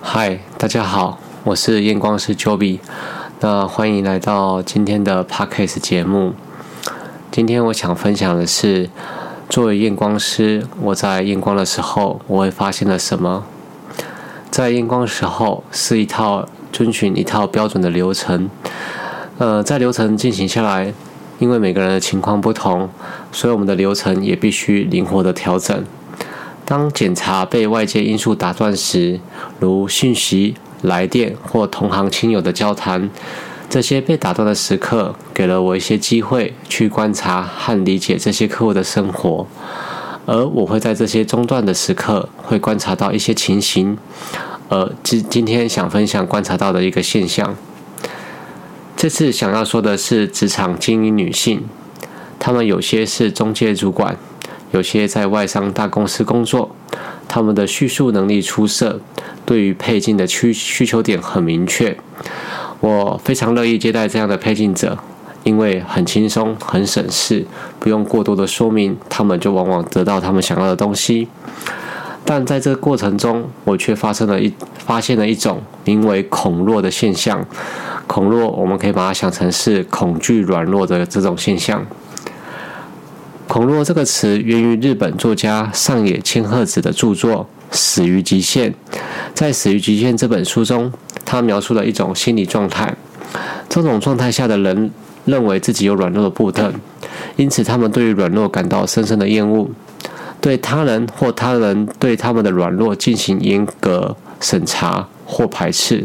嗨，大家好，我是验光师 Joby，那欢迎来到今天的 Podcast 节目。今天我想分享的是，作为验光师，我在验光的时候，我会发现了什么？在验光的时候，是一套遵循一套标准的流程。呃，在流程进行下来，因为每个人的情况不同，所以我们的流程也必须灵活的调整。当检查被外界因素打断时，如讯息、来电或同行亲友的交谈，这些被打断的时刻，给了我一些机会去观察和理解这些客户的生活。而我会在这些中断的时刻，会观察到一些情形。呃，今今天想分享观察到的一个现象。这次想要说的是职场精英女性，她们有些是中介主管。有些在外商大公司工作，他们的叙述能力出色，对于配镜的需需求点很明确。我非常乐意接待这样的配镜者，因为很轻松、很省事，不用过多的说明，他们就往往得到他们想要的东西。但在这个过程中，我却发生了一发现了一种名为“恐弱”的现象。恐弱，我们可以把它想成是恐惧软弱的这种现象。恐弱这个词源于日本作家上野千鹤子的著作《死于极限》。在《死于极限》这本书中，他描述了一种心理状态。这种状态下的人认为自己有软弱的部分，因此他们对于软弱感到深深的厌恶，对他人或他人对他们的软弱进行严格审查或排斥。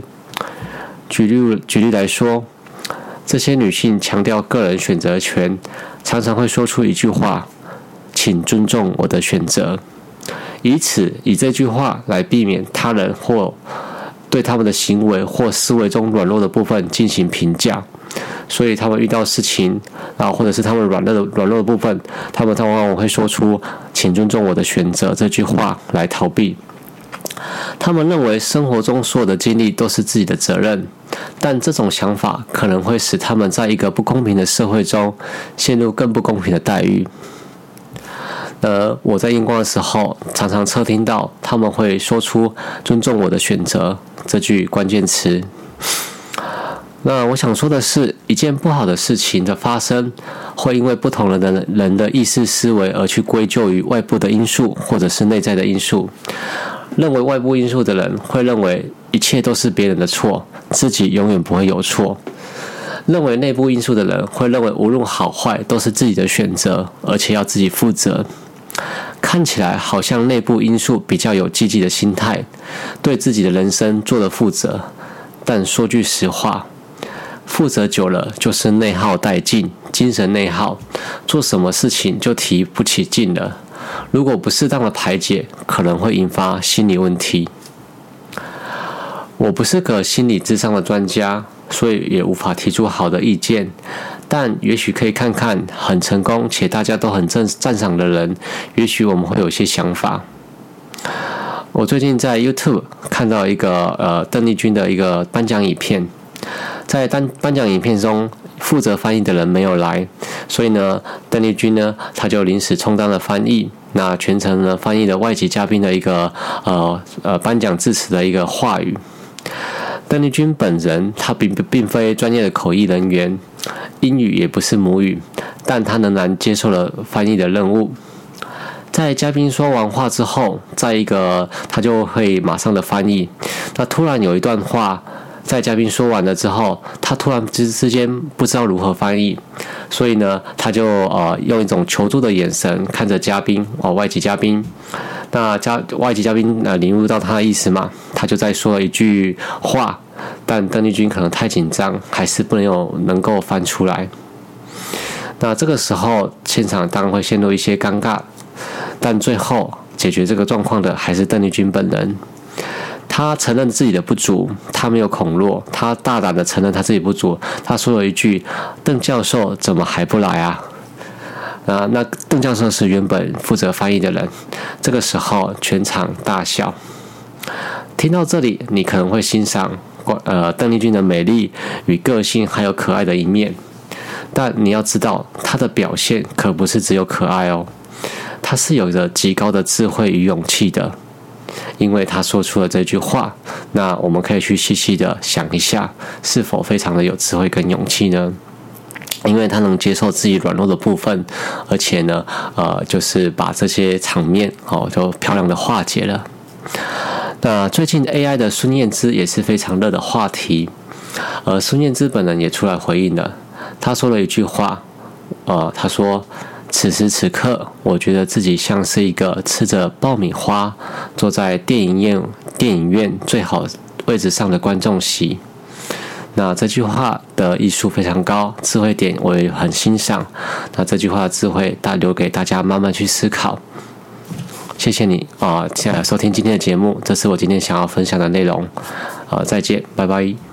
举例举例来说。这些女性强调个人选择权，常常会说出一句话：“请尊重我的选择。”以此以这句话来避免他人或对他们的行为或思维中软弱的部分进行评价。所以，他们遇到事情啊，或者是他们软弱的软弱的部分，他们往往会说出“请尊重我的选择”这句话来逃避。他们认为生活中所有的经历都是自己的责任，但这种想法可能会使他们在一个不公平的社会中陷入更不公平的待遇。而我在验光的时候，常常侧听到他们会说出“尊重我的选择”这句关键词。那我想说的是，一件不好的事情的发生，会因为不同人的人的意识思维而去归咎于外部的因素，或者是内在的因素。认为外部因素的人会认为一切都是别人的错，自己永远不会有错；认为内部因素的人会认为无论好坏都是自己的选择，而且要自己负责。看起来好像内部因素比较有积极的心态，对自己的人生做了负责。但说句实话，负责久了就是内耗殆尽，精神内耗，做什么事情就提不起劲了。如果不适当的排解，可能会引发心理问题。我不是个心理智商的专家，所以也无法提出好的意见。但也许可以看看很成功且大家都很赞赞赏的人，也许我们会有些想法。我最近在 YouTube 看到一个呃邓丽君的一个颁奖影片，在颁颁奖影片中。负责翻译的人没有来，所以呢，邓丽君呢，他就临时充当了翻译。那全程呢，翻译了外籍嘉宾的一个呃呃颁奖致辞的一个话语。邓丽君本人，她并并非专业的口译人员，英语也不是母语，但她仍然接受了翻译的任务。在嘉宾说完话之后，在一个他就会马上的翻译。那突然有一段话。在嘉宾说完了之后，他突然之之间不知道如何翻译，所以呢，他就呃用一种求助的眼神看着嘉宾哦，外籍嘉宾。那嘉外籍嘉宾呃领悟到他的意思嘛，他就在说了一句话，但邓丽君可能太紧张，还是不能有能够翻出来。那这个时候现场当然会陷入一些尴尬，但最后解决这个状况的还是邓丽君本人。他承认自己的不足，他没有恐弱，他大胆的承认他自己不足。他说了一句：“邓教授怎么还不来啊？”啊，那邓教授是原本负责翻译的人。这个时候，全场大笑。听到这里，你可能会欣赏呃邓丽君的美丽与个性，还有可爱的一面。但你要知道，她的表现可不是只有可爱哦，她是有着极高的智慧与勇气的。因为他说出了这句话，那我们可以去细细的想一下，是否非常的有智慧跟勇气呢？因为他能接受自己软弱的部分，而且呢，呃，就是把这些场面哦，都漂亮的化解了。那最近 AI 的孙燕姿也是非常热的话题，而孙燕姿本人也出来回应了，他说了一句话，呃，他说。此时此刻，我觉得自己像是一个吃着爆米花，坐在电影院电影院最好位置上的观众席。那这句话的艺术非常高，智慧点我也很欣赏。那这句话的智慧，大留给大家慢慢去思考。谢谢你啊，接下来收听今天的节目，这是我今天想要分享的内容。啊，再见，拜拜。